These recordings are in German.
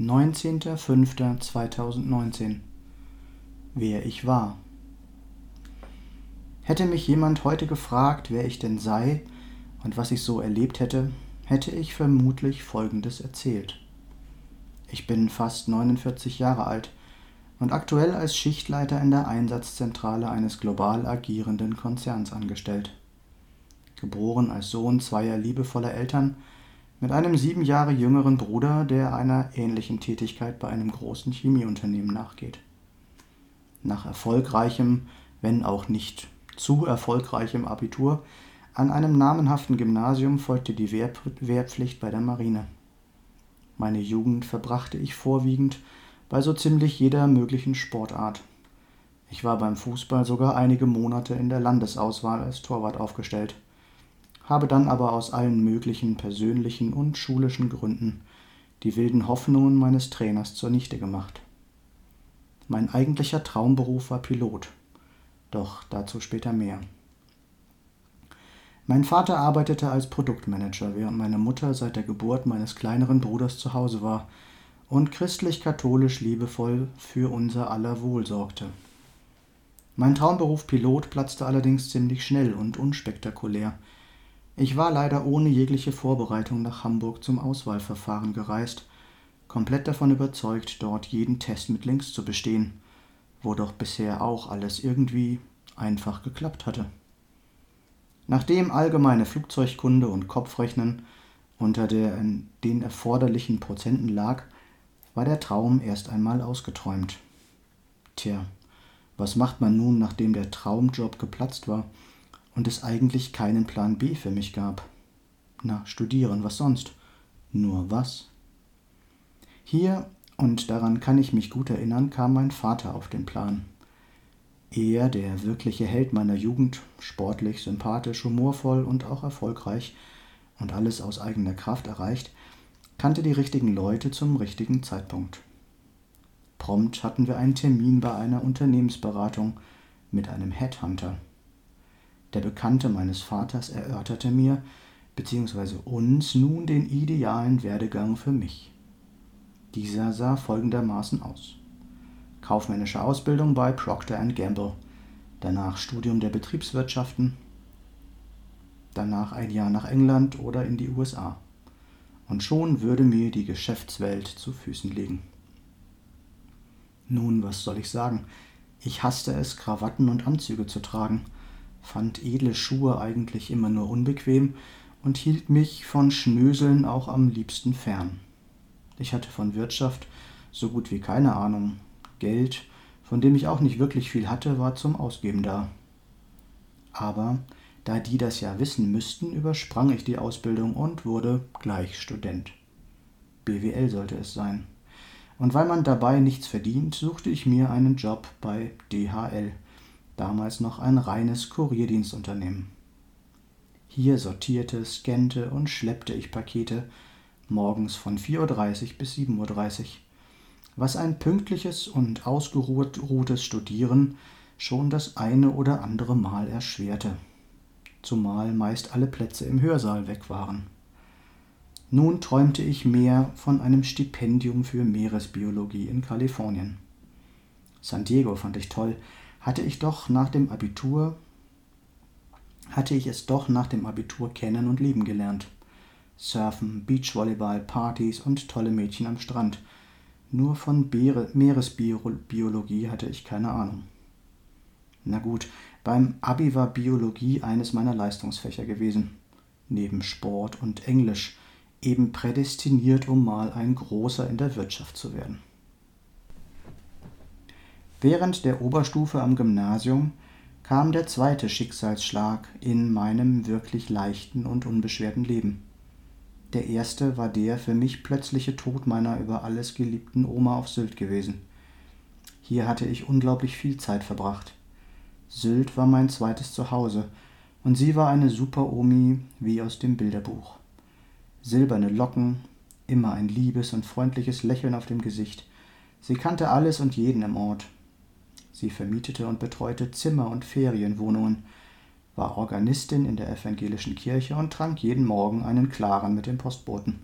19.05.2019 Wer ich war. Hätte mich jemand heute gefragt, wer ich denn sei und was ich so erlebt hätte, hätte ich vermutlich Folgendes erzählt. Ich bin fast 49 Jahre alt und aktuell als Schichtleiter in der Einsatzzentrale eines global agierenden Konzerns angestellt. Geboren als Sohn zweier liebevoller Eltern mit einem sieben Jahre jüngeren Bruder, der einer ähnlichen Tätigkeit bei einem großen Chemieunternehmen nachgeht. Nach erfolgreichem, wenn auch nicht zu erfolgreichem Abitur an einem namenhaften Gymnasium folgte die Wehr Wehrpflicht bei der Marine. Meine Jugend verbrachte ich vorwiegend bei so ziemlich jeder möglichen Sportart. Ich war beim Fußball sogar einige Monate in der Landesauswahl als Torwart aufgestellt habe dann aber aus allen möglichen persönlichen und schulischen Gründen die wilden Hoffnungen meines Trainers zunichte gemacht. Mein eigentlicher Traumberuf war Pilot, doch dazu später mehr. Mein Vater arbeitete als Produktmanager, während meine Mutter seit der Geburt meines kleineren Bruders zu Hause war und christlich-katholisch liebevoll für unser aller Wohl sorgte. Mein Traumberuf Pilot platzte allerdings ziemlich schnell und unspektakulär, ich war leider ohne jegliche Vorbereitung nach Hamburg zum Auswahlverfahren gereist, komplett davon überzeugt, dort jeden Test mit links zu bestehen, wo doch bisher auch alles irgendwie einfach geklappt hatte. Nachdem allgemeine Flugzeugkunde und Kopfrechnen unter der, den erforderlichen Prozenten lag, war der Traum erst einmal ausgeträumt. Tja, was macht man nun, nachdem der Traumjob geplatzt war und es eigentlich keinen Plan B für mich gab. Na, studieren, was sonst? Nur was? Hier, und daran kann ich mich gut erinnern, kam mein Vater auf den Plan. Er, der wirkliche Held meiner Jugend, sportlich, sympathisch, humorvoll und auch erfolgreich und alles aus eigener Kraft erreicht, kannte die richtigen Leute zum richtigen Zeitpunkt. Prompt hatten wir einen Termin bei einer Unternehmensberatung mit einem Headhunter. Der Bekannte meines Vaters erörterte mir bzw. uns nun den idealen Werdegang für mich. Dieser sah folgendermaßen aus. Kaufmännische Ausbildung bei Procter Gamble, danach Studium der Betriebswirtschaften, danach ein Jahr nach England oder in die USA. Und schon würde mir die Geschäftswelt zu Füßen liegen. Nun, was soll ich sagen? Ich hasste es, Krawatten und Anzüge zu tragen fand edle Schuhe eigentlich immer nur unbequem und hielt mich von Schnöseln auch am liebsten fern. Ich hatte von Wirtschaft so gut wie keine Ahnung. Geld, von dem ich auch nicht wirklich viel hatte, war zum Ausgeben da. Aber da die das ja wissen müssten, übersprang ich die Ausbildung und wurde gleich Student. BWL sollte es sein. Und weil man dabei nichts verdient, suchte ich mir einen Job bei DHL damals noch ein reines Kurierdienstunternehmen. Hier sortierte, scannte und schleppte ich Pakete morgens von 4.30 Uhr bis 7.30 Uhr, was ein pünktliches und ausgeruhtes Studieren schon das eine oder andere Mal erschwerte, zumal meist alle Plätze im Hörsaal weg waren. Nun träumte ich mehr von einem Stipendium für Meeresbiologie in Kalifornien. San Diego fand ich toll, hatte ich doch nach dem Abitur hatte ich es doch nach dem Abitur kennen und lieben gelernt. Surfen, Beachvolleyball, Partys und tolle Mädchen am Strand. Nur von Beere, Meeresbiologie hatte ich keine Ahnung. Na gut, beim Abi war Biologie eines meiner Leistungsfächer gewesen. Neben Sport und Englisch, eben prädestiniert, um mal ein Großer in der Wirtschaft zu werden. Während der Oberstufe am Gymnasium kam der zweite Schicksalsschlag in meinem wirklich leichten und unbeschwerten Leben. Der erste war der für mich plötzliche Tod meiner über alles geliebten Oma auf Sylt gewesen. Hier hatte ich unglaublich viel Zeit verbracht. Sylt war mein zweites Zuhause, und sie war eine Super-Omi wie aus dem Bilderbuch. Silberne Locken, immer ein liebes und freundliches Lächeln auf dem Gesicht. Sie kannte alles und jeden im Ort. Sie vermietete und betreute Zimmer und Ferienwohnungen, war Organistin in der evangelischen Kirche und trank jeden Morgen einen klaren mit dem Postboten.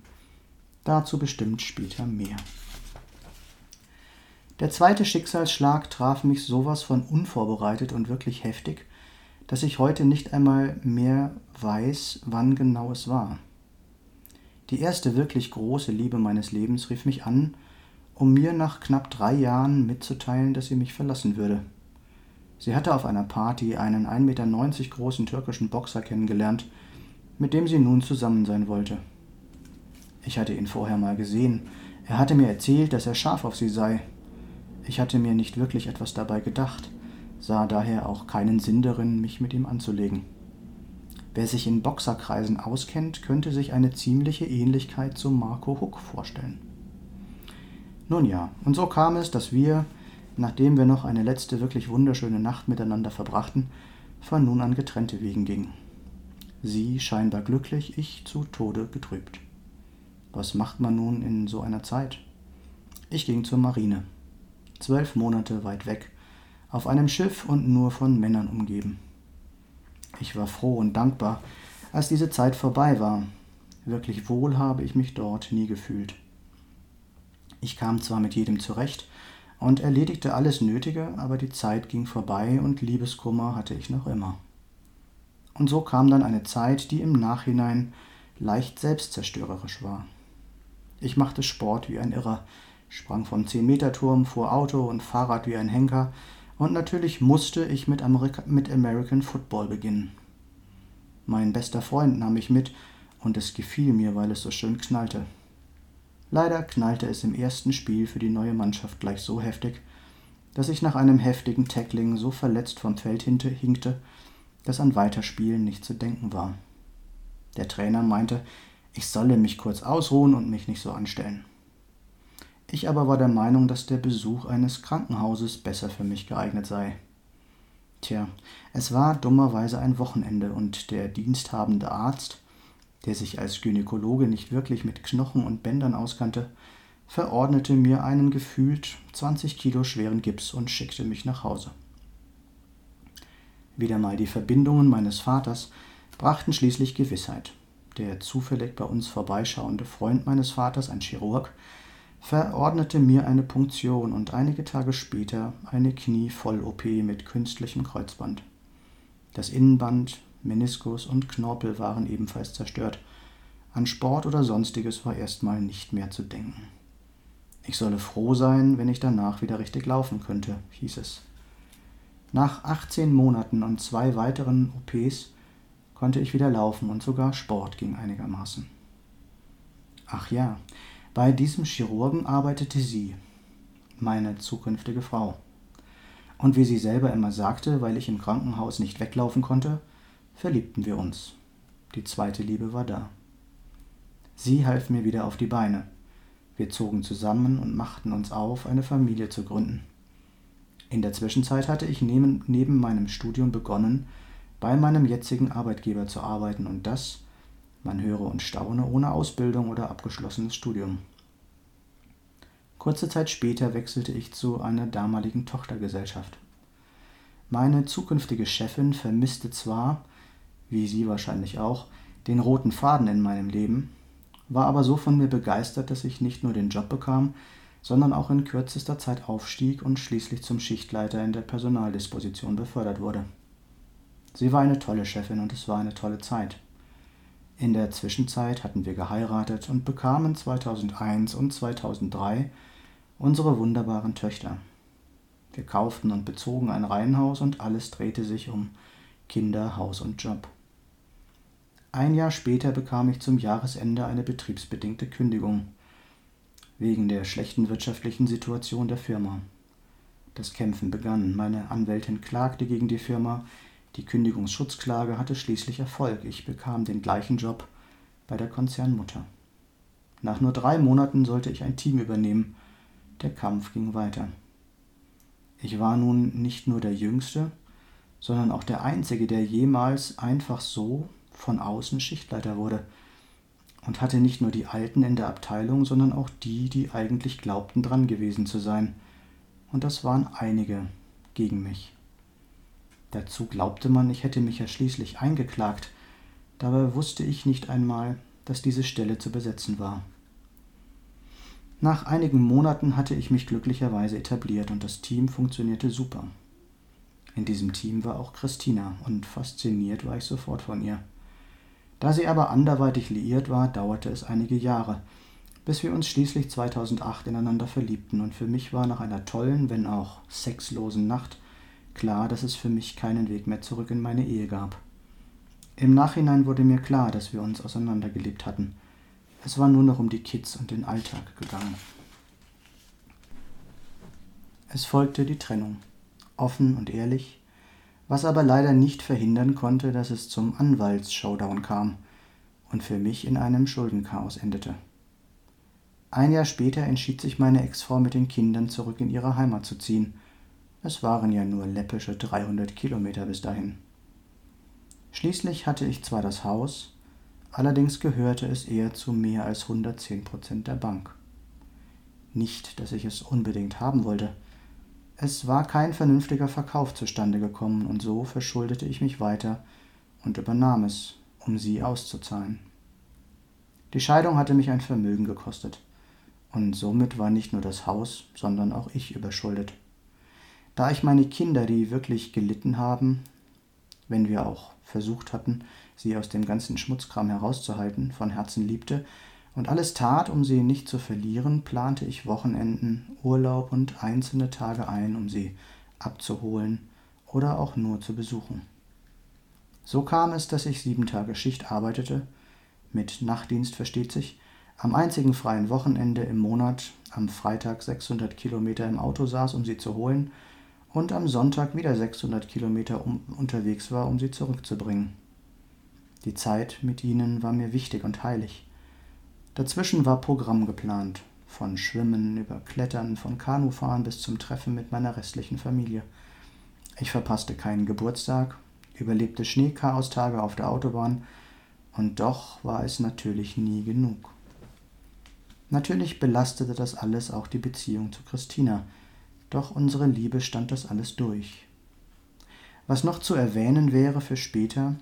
Dazu bestimmt später mehr. Der zweite Schicksalsschlag traf mich sowas von unvorbereitet und wirklich heftig, dass ich heute nicht einmal mehr weiß, wann genau es war. Die erste wirklich große Liebe meines Lebens rief mich an, um mir nach knapp drei Jahren mitzuteilen, dass sie mich verlassen würde. Sie hatte auf einer Party einen 1,90 Meter großen türkischen Boxer kennengelernt, mit dem sie nun zusammen sein wollte. Ich hatte ihn vorher mal gesehen. Er hatte mir erzählt, dass er scharf auf sie sei. Ich hatte mir nicht wirklich etwas dabei gedacht, sah daher auch keinen Sinn darin, mich mit ihm anzulegen. Wer sich in Boxerkreisen auskennt, könnte sich eine ziemliche Ähnlichkeit zu Marco Huck vorstellen. Nun ja, und so kam es, dass wir, nachdem wir noch eine letzte wirklich wunderschöne Nacht miteinander verbrachten, von nun an getrennte Wegen gingen. Sie scheinbar glücklich, ich zu Tode getrübt. Was macht man nun in so einer Zeit? Ich ging zur Marine. Zwölf Monate weit weg, auf einem Schiff und nur von Männern umgeben. Ich war froh und dankbar, als diese Zeit vorbei war. Wirklich wohl habe ich mich dort nie gefühlt. Ich kam zwar mit jedem zurecht und erledigte alles Nötige, aber die Zeit ging vorbei und Liebeskummer hatte ich noch immer. Und so kam dann eine Zeit, die im Nachhinein leicht selbstzerstörerisch war. Ich machte Sport wie ein Irrer, sprang vom 10-Meter-Turm, fuhr Auto und Fahrrad wie ein Henker und natürlich musste ich mit, Amerika mit American Football beginnen. Mein bester Freund nahm mich mit und es gefiel mir, weil es so schön knallte. Leider knallte es im ersten Spiel für die neue Mannschaft gleich so heftig, dass ich nach einem heftigen Tackling so verletzt vom Feld hinkte, dass an Weiterspielen nicht zu denken war. Der Trainer meinte, ich solle mich kurz ausruhen und mich nicht so anstellen. Ich aber war der Meinung, dass der Besuch eines Krankenhauses besser für mich geeignet sei. Tja, es war dummerweise ein Wochenende und der diensthabende Arzt der sich als Gynäkologe nicht wirklich mit Knochen und Bändern auskannte, verordnete mir einen gefühlt 20 Kilo schweren Gips und schickte mich nach Hause. Wieder mal die Verbindungen meines Vaters brachten schließlich Gewissheit. Der zufällig bei uns vorbeischauende Freund meines Vaters, ein Chirurg, verordnete mir eine Punktion und einige Tage später eine Knievoll-OP mit künstlichem Kreuzband. Das Innenband Meniskus und Knorpel waren ebenfalls zerstört. An Sport oder sonstiges war erstmal nicht mehr zu denken. Ich solle froh sein, wenn ich danach wieder richtig laufen könnte, hieß es. Nach 18 Monaten und zwei weiteren OPs konnte ich wieder laufen und sogar Sport ging einigermaßen. Ach ja, bei diesem Chirurgen arbeitete sie, meine zukünftige Frau. Und wie sie selber immer sagte, weil ich im Krankenhaus nicht weglaufen konnte, verliebten wir uns. Die zweite Liebe war da. Sie half mir wieder auf die Beine. Wir zogen zusammen und machten uns auf, eine Familie zu gründen. In der Zwischenzeit hatte ich neben, neben meinem Studium begonnen, bei meinem jetzigen Arbeitgeber zu arbeiten und das, man höre und staune, ohne Ausbildung oder abgeschlossenes Studium. Kurze Zeit später wechselte ich zu einer damaligen Tochtergesellschaft. Meine zukünftige Chefin vermisste zwar, wie Sie wahrscheinlich auch, den roten Faden in meinem Leben, war aber so von mir begeistert, dass ich nicht nur den Job bekam, sondern auch in kürzester Zeit aufstieg und schließlich zum Schichtleiter in der Personaldisposition befördert wurde. Sie war eine tolle Chefin und es war eine tolle Zeit. In der Zwischenzeit hatten wir geheiratet und bekamen 2001 und 2003 unsere wunderbaren Töchter. Wir kauften und bezogen ein Reihenhaus und alles drehte sich um Kinder, Haus und Job. Ein Jahr später bekam ich zum Jahresende eine betriebsbedingte Kündigung wegen der schlechten wirtschaftlichen Situation der Firma. Das Kämpfen begann. Meine Anwältin klagte gegen die Firma. Die Kündigungsschutzklage hatte schließlich Erfolg. Ich bekam den gleichen Job bei der Konzernmutter. Nach nur drei Monaten sollte ich ein Team übernehmen. Der Kampf ging weiter. Ich war nun nicht nur der Jüngste, sondern auch der Einzige, der jemals einfach so von außen Schichtleiter wurde und hatte nicht nur die Alten in der Abteilung, sondern auch die, die eigentlich glaubten dran gewesen zu sein. Und das waren einige gegen mich. Dazu glaubte man, ich hätte mich ja schließlich eingeklagt, dabei wusste ich nicht einmal, dass diese Stelle zu besetzen war. Nach einigen Monaten hatte ich mich glücklicherweise etabliert und das Team funktionierte super. In diesem Team war auch Christina und fasziniert war ich sofort von ihr. Da sie aber anderweitig liiert war, dauerte es einige Jahre, bis wir uns schließlich 2008 ineinander verliebten und für mich war nach einer tollen, wenn auch sexlosen Nacht klar, dass es für mich keinen Weg mehr zurück in meine Ehe gab. Im Nachhinein wurde mir klar, dass wir uns auseinandergelebt hatten. Es war nur noch um die Kids und den Alltag gegangen. Es folgte die Trennung, offen und ehrlich, was aber leider nicht verhindern konnte, dass es zum Anwaltsshowdown kam und für mich in einem Schuldenchaos endete. Ein Jahr später entschied sich meine Ex-Frau mit den Kindern zurück in ihre Heimat zu ziehen. Es waren ja nur läppische 300 Kilometer bis dahin. Schließlich hatte ich zwar das Haus, allerdings gehörte es eher zu mehr als 110 Prozent der Bank. Nicht, dass ich es unbedingt haben wollte. Es war kein vernünftiger Verkauf zustande gekommen und so verschuldete ich mich weiter und übernahm es, um sie auszuzahlen. Die Scheidung hatte mich ein Vermögen gekostet. Und somit war nicht nur das Haus, sondern auch ich überschuldet. Da ich meine Kinder, die wirklich gelitten haben, wenn wir auch versucht hatten, sie aus dem ganzen Schmutzkram herauszuhalten, von Herzen liebte und alles tat, um sie nicht zu verlieren, plante ich Wochenenden, Urlaub und einzelne Tage ein, um sie abzuholen oder auch nur zu besuchen. So kam es, dass ich sieben Tage Schicht arbeitete, mit Nachtdienst versteht sich, am einzigen freien Wochenende im Monat am Freitag 600 Kilometer im Auto saß, um sie zu holen, und am Sonntag wieder 600 Kilometer um, unterwegs war, um sie zurückzubringen. Die Zeit mit ihnen war mir wichtig und heilig. Dazwischen war Programm geplant, von Schwimmen über Klettern, von Kanufahren bis zum Treffen mit meiner restlichen Familie. Ich verpasste keinen Geburtstag, überlebte Schneechaostage auf der Autobahn, und doch war es natürlich nie genug. Natürlich belastete das alles auch die Beziehung zu Christina, doch unsere Liebe stand das alles durch. Was noch zu erwähnen wäre für später,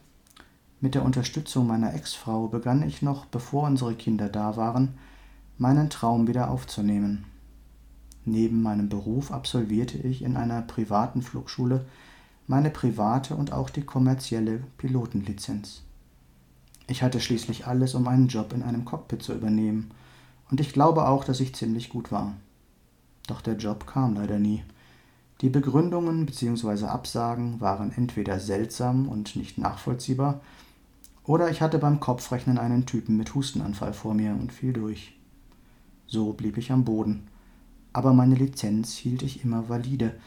mit der Unterstützung meiner Ex-Frau begann ich noch, bevor unsere Kinder da waren, meinen Traum wieder aufzunehmen. Neben meinem Beruf absolvierte ich in einer privaten Flugschule meine private und auch die kommerzielle Pilotenlizenz. Ich hatte schließlich alles, um einen Job in einem Cockpit zu übernehmen und ich glaube auch, dass ich ziemlich gut war. Doch der Job kam leider nie. Die Begründungen bzw. Absagen waren entweder seltsam und nicht nachvollziehbar, oder ich hatte beim Kopfrechnen einen Typen mit Hustenanfall vor mir und fiel durch. So blieb ich am Boden, aber meine Lizenz hielt ich immer valide,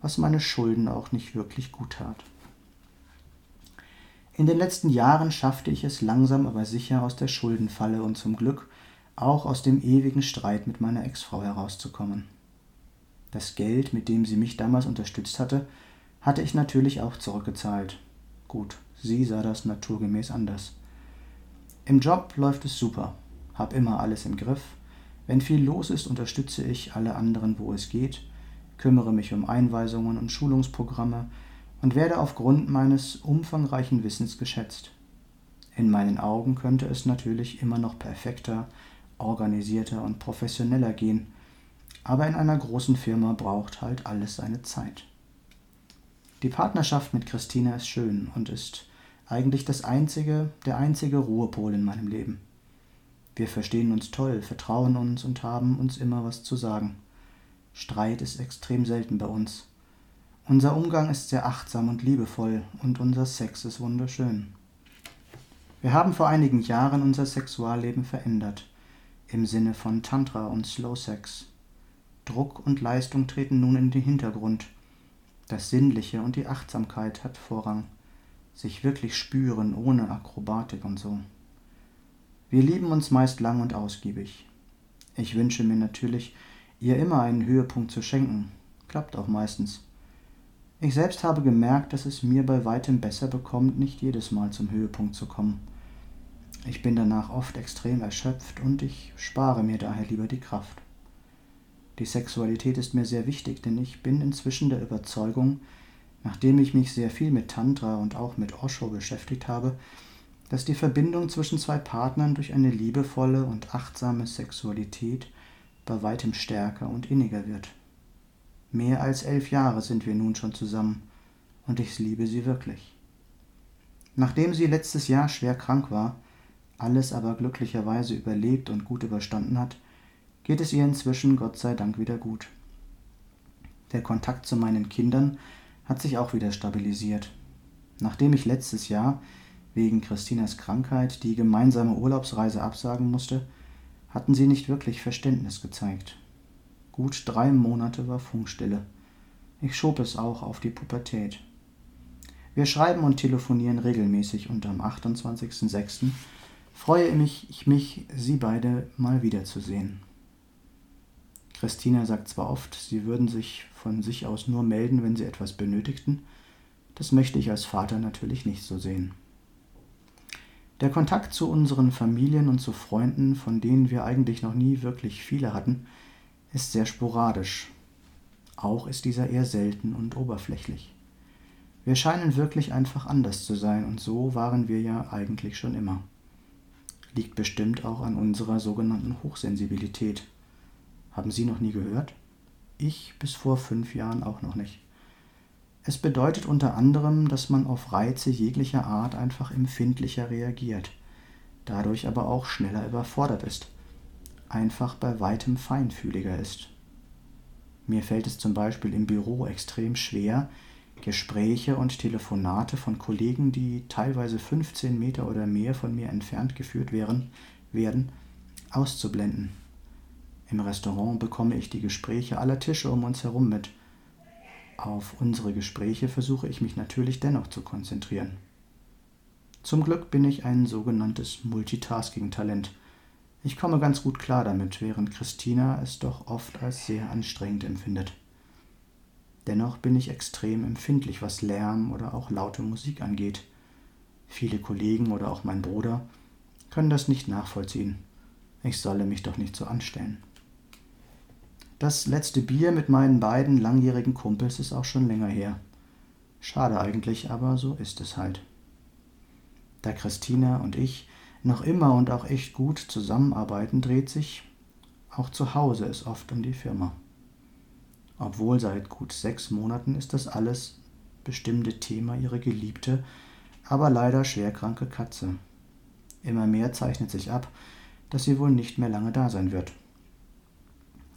was meine Schulden auch nicht wirklich gut tat. In den letzten Jahren schaffte ich es langsam aber sicher aus der Schuldenfalle und zum Glück auch aus dem ewigen Streit mit meiner Ex-Frau herauszukommen. Das Geld, mit dem sie mich damals unterstützt hatte, hatte ich natürlich auch zurückgezahlt. Gut, sie sah das naturgemäß anders. Im Job läuft es super, hab immer alles im Griff. Wenn viel los ist, unterstütze ich alle anderen, wo es geht, kümmere mich um Einweisungen und Schulungsprogramme und werde aufgrund meines umfangreichen Wissens geschätzt. In meinen Augen könnte es natürlich immer noch perfekter, organisierter und professioneller gehen. Aber in einer großen Firma braucht halt alles seine Zeit. Die Partnerschaft mit Christina ist schön und ist eigentlich das einzige, der einzige Ruhepol in meinem Leben. Wir verstehen uns toll, vertrauen uns und haben uns immer was zu sagen. Streit ist extrem selten bei uns. Unser Umgang ist sehr achtsam und liebevoll und unser Sex ist wunderschön. Wir haben vor einigen Jahren unser Sexualleben verändert im Sinne von Tantra und Slow Sex. Druck und Leistung treten nun in den Hintergrund. Das Sinnliche und die Achtsamkeit hat Vorrang. Sich wirklich spüren ohne Akrobatik und so. Wir lieben uns meist lang und ausgiebig. Ich wünsche mir natürlich, ihr immer einen Höhepunkt zu schenken. Klappt auch meistens. Ich selbst habe gemerkt, dass es mir bei weitem besser bekommt, nicht jedes Mal zum Höhepunkt zu kommen. Ich bin danach oft extrem erschöpft und ich spare mir daher lieber die Kraft. Die Sexualität ist mir sehr wichtig, denn ich bin inzwischen der Überzeugung, nachdem ich mich sehr viel mit Tantra und auch mit Osho beschäftigt habe, dass die Verbindung zwischen zwei Partnern durch eine liebevolle und achtsame Sexualität bei weitem stärker und inniger wird. Mehr als elf Jahre sind wir nun schon zusammen, und ich liebe sie wirklich. Nachdem sie letztes Jahr schwer krank war, alles aber glücklicherweise überlebt und gut überstanden hat, geht es ihr inzwischen Gott sei Dank wieder gut. Der Kontakt zu meinen Kindern hat sich auch wieder stabilisiert. Nachdem ich letztes Jahr wegen Christinas Krankheit die gemeinsame Urlaubsreise absagen musste, hatten sie nicht wirklich Verständnis gezeigt. Gut drei Monate war Funkstille. Ich schob es auch auf die Pubertät. Wir schreiben und telefonieren regelmäßig und am 28.06 freue mich, ich mich, Sie beide mal wiederzusehen. Christina sagt zwar oft, sie würden sich von sich aus nur melden, wenn sie etwas benötigten, das möchte ich als Vater natürlich nicht so sehen. Der Kontakt zu unseren Familien und zu Freunden, von denen wir eigentlich noch nie wirklich viele hatten, ist sehr sporadisch. Auch ist dieser eher selten und oberflächlich. Wir scheinen wirklich einfach anders zu sein und so waren wir ja eigentlich schon immer liegt bestimmt auch an unserer sogenannten Hochsensibilität. Haben Sie noch nie gehört? Ich bis vor fünf Jahren auch noch nicht. Es bedeutet unter anderem, dass man auf Reize jeglicher Art einfach empfindlicher reagiert, dadurch aber auch schneller überfordert ist, einfach bei weitem feinfühliger ist. Mir fällt es zum Beispiel im Büro extrem schwer, Gespräche und Telefonate von Kollegen, die teilweise 15 Meter oder mehr von mir entfernt geführt wären, werden, auszublenden. Im Restaurant bekomme ich die Gespräche aller Tische um uns herum mit. Auf unsere Gespräche versuche ich mich natürlich dennoch zu konzentrieren. Zum Glück bin ich ein sogenanntes Multitasking-Talent. Ich komme ganz gut klar damit, während Christina es doch oft als sehr anstrengend empfindet. Dennoch bin ich extrem empfindlich, was Lärm oder auch laute Musik angeht. Viele Kollegen oder auch mein Bruder können das nicht nachvollziehen. Ich solle mich doch nicht so anstellen. Das letzte Bier mit meinen beiden langjährigen Kumpels ist auch schon länger her. Schade eigentlich, aber so ist es halt. Da Christina und ich noch immer und auch echt gut zusammenarbeiten, dreht sich auch zu Hause es oft um die Firma. Obwohl seit gut sechs Monaten ist das alles bestimmte Thema ihre geliebte, aber leider schwerkranke Katze. Immer mehr zeichnet sich ab, dass sie wohl nicht mehr lange da sein wird.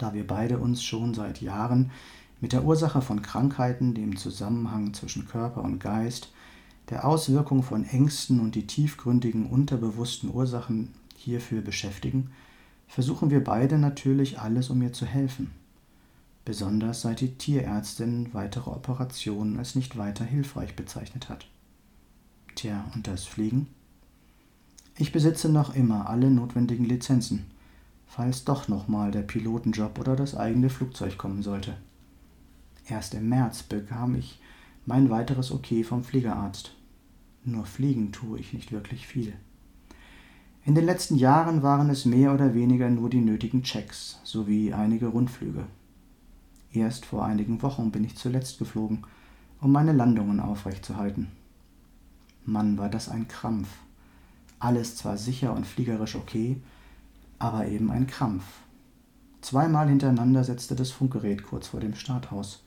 Da wir beide uns schon seit Jahren mit der Ursache von Krankheiten, dem Zusammenhang zwischen Körper und Geist, der Auswirkung von Ängsten und die tiefgründigen unterbewussten Ursachen hierfür beschäftigen, versuchen wir beide natürlich alles, um ihr zu helfen besonders seit die Tierärztin weitere Operationen als nicht weiter hilfreich bezeichnet hat. Tja, und das Fliegen? Ich besitze noch immer alle notwendigen Lizenzen, falls doch nochmal der Pilotenjob oder das eigene Flugzeug kommen sollte. Erst im März bekam ich mein weiteres Okay vom Fliegerarzt. Nur fliegen tue ich nicht wirklich viel. In den letzten Jahren waren es mehr oder weniger nur die nötigen Checks sowie einige Rundflüge. Erst vor einigen Wochen bin ich zuletzt geflogen, um meine Landungen aufrechtzuerhalten. Mann, war das ein Krampf. Alles zwar sicher und fliegerisch okay, aber eben ein Krampf. Zweimal hintereinander setzte das Funkgerät kurz vor dem Start aus,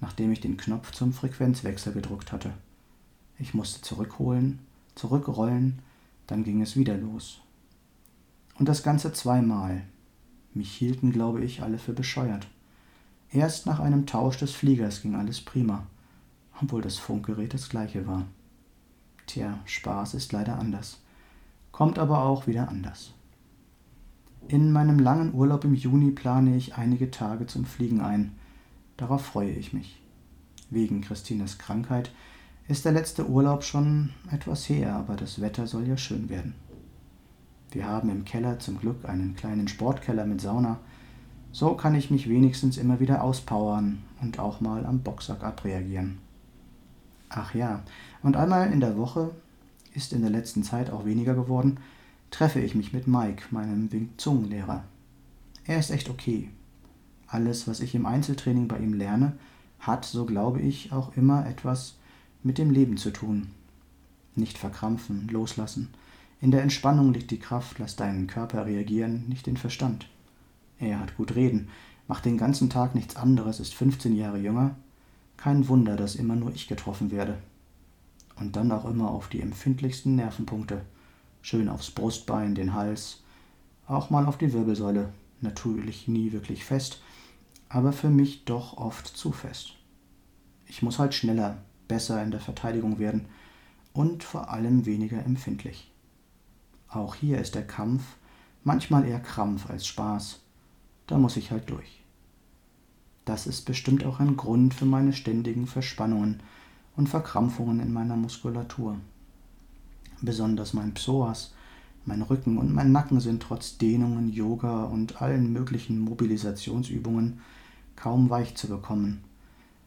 nachdem ich den Knopf zum Frequenzwechsel gedrückt hatte. Ich musste zurückholen, zurückrollen, dann ging es wieder los. Und das Ganze zweimal. Mich hielten, glaube ich, alle für bescheuert. Erst nach einem Tausch des Fliegers ging alles prima, obwohl das Funkgerät das gleiche war. Tja, Spaß ist leider anders, kommt aber auch wieder anders. In meinem langen Urlaub im Juni plane ich einige Tage zum Fliegen ein. Darauf freue ich mich. Wegen Christinas Krankheit ist der letzte Urlaub schon etwas her, aber das Wetter soll ja schön werden. Wir haben im Keller zum Glück einen kleinen Sportkeller mit Sauna, so kann ich mich wenigstens immer wieder auspowern und auch mal am Boxsack abreagieren. Ach ja, und einmal in der Woche, ist in der letzten Zeit auch weniger geworden, treffe ich mich mit Mike, meinem Wing Chun Lehrer. Er ist echt okay. Alles, was ich im Einzeltraining bei ihm lerne, hat, so glaube ich, auch immer etwas mit dem Leben zu tun. Nicht verkrampfen, loslassen. In der Entspannung liegt die Kraft, lass deinen Körper reagieren, nicht den Verstand. Er hat gut reden, macht den ganzen Tag nichts anderes, ist 15 Jahre jünger. Kein Wunder, dass immer nur ich getroffen werde. Und dann auch immer auf die empfindlichsten Nervenpunkte. Schön aufs Brustbein, den Hals, auch mal auf die Wirbelsäule. Natürlich nie wirklich fest, aber für mich doch oft zu fest. Ich muss halt schneller, besser in der Verteidigung werden und vor allem weniger empfindlich. Auch hier ist der Kampf manchmal eher Krampf als Spaß. Da muss ich halt durch. Das ist bestimmt auch ein Grund für meine ständigen Verspannungen und Verkrampfungen in meiner Muskulatur. Besonders mein Psoas, mein Rücken und mein Nacken sind trotz Dehnungen, Yoga und allen möglichen Mobilisationsübungen kaum weich zu bekommen.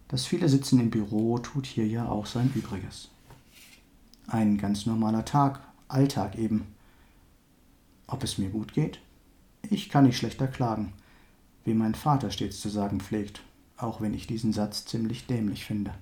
Das viele Sitzen im Büro tut hier ja auch sein Übriges. Ein ganz normaler Tag, Alltag eben. Ob es mir gut geht? Ich kann nicht schlechter klagen, wie mein Vater stets zu sagen pflegt, auch wenn ich diesen Satz ziemlich dämlich finde.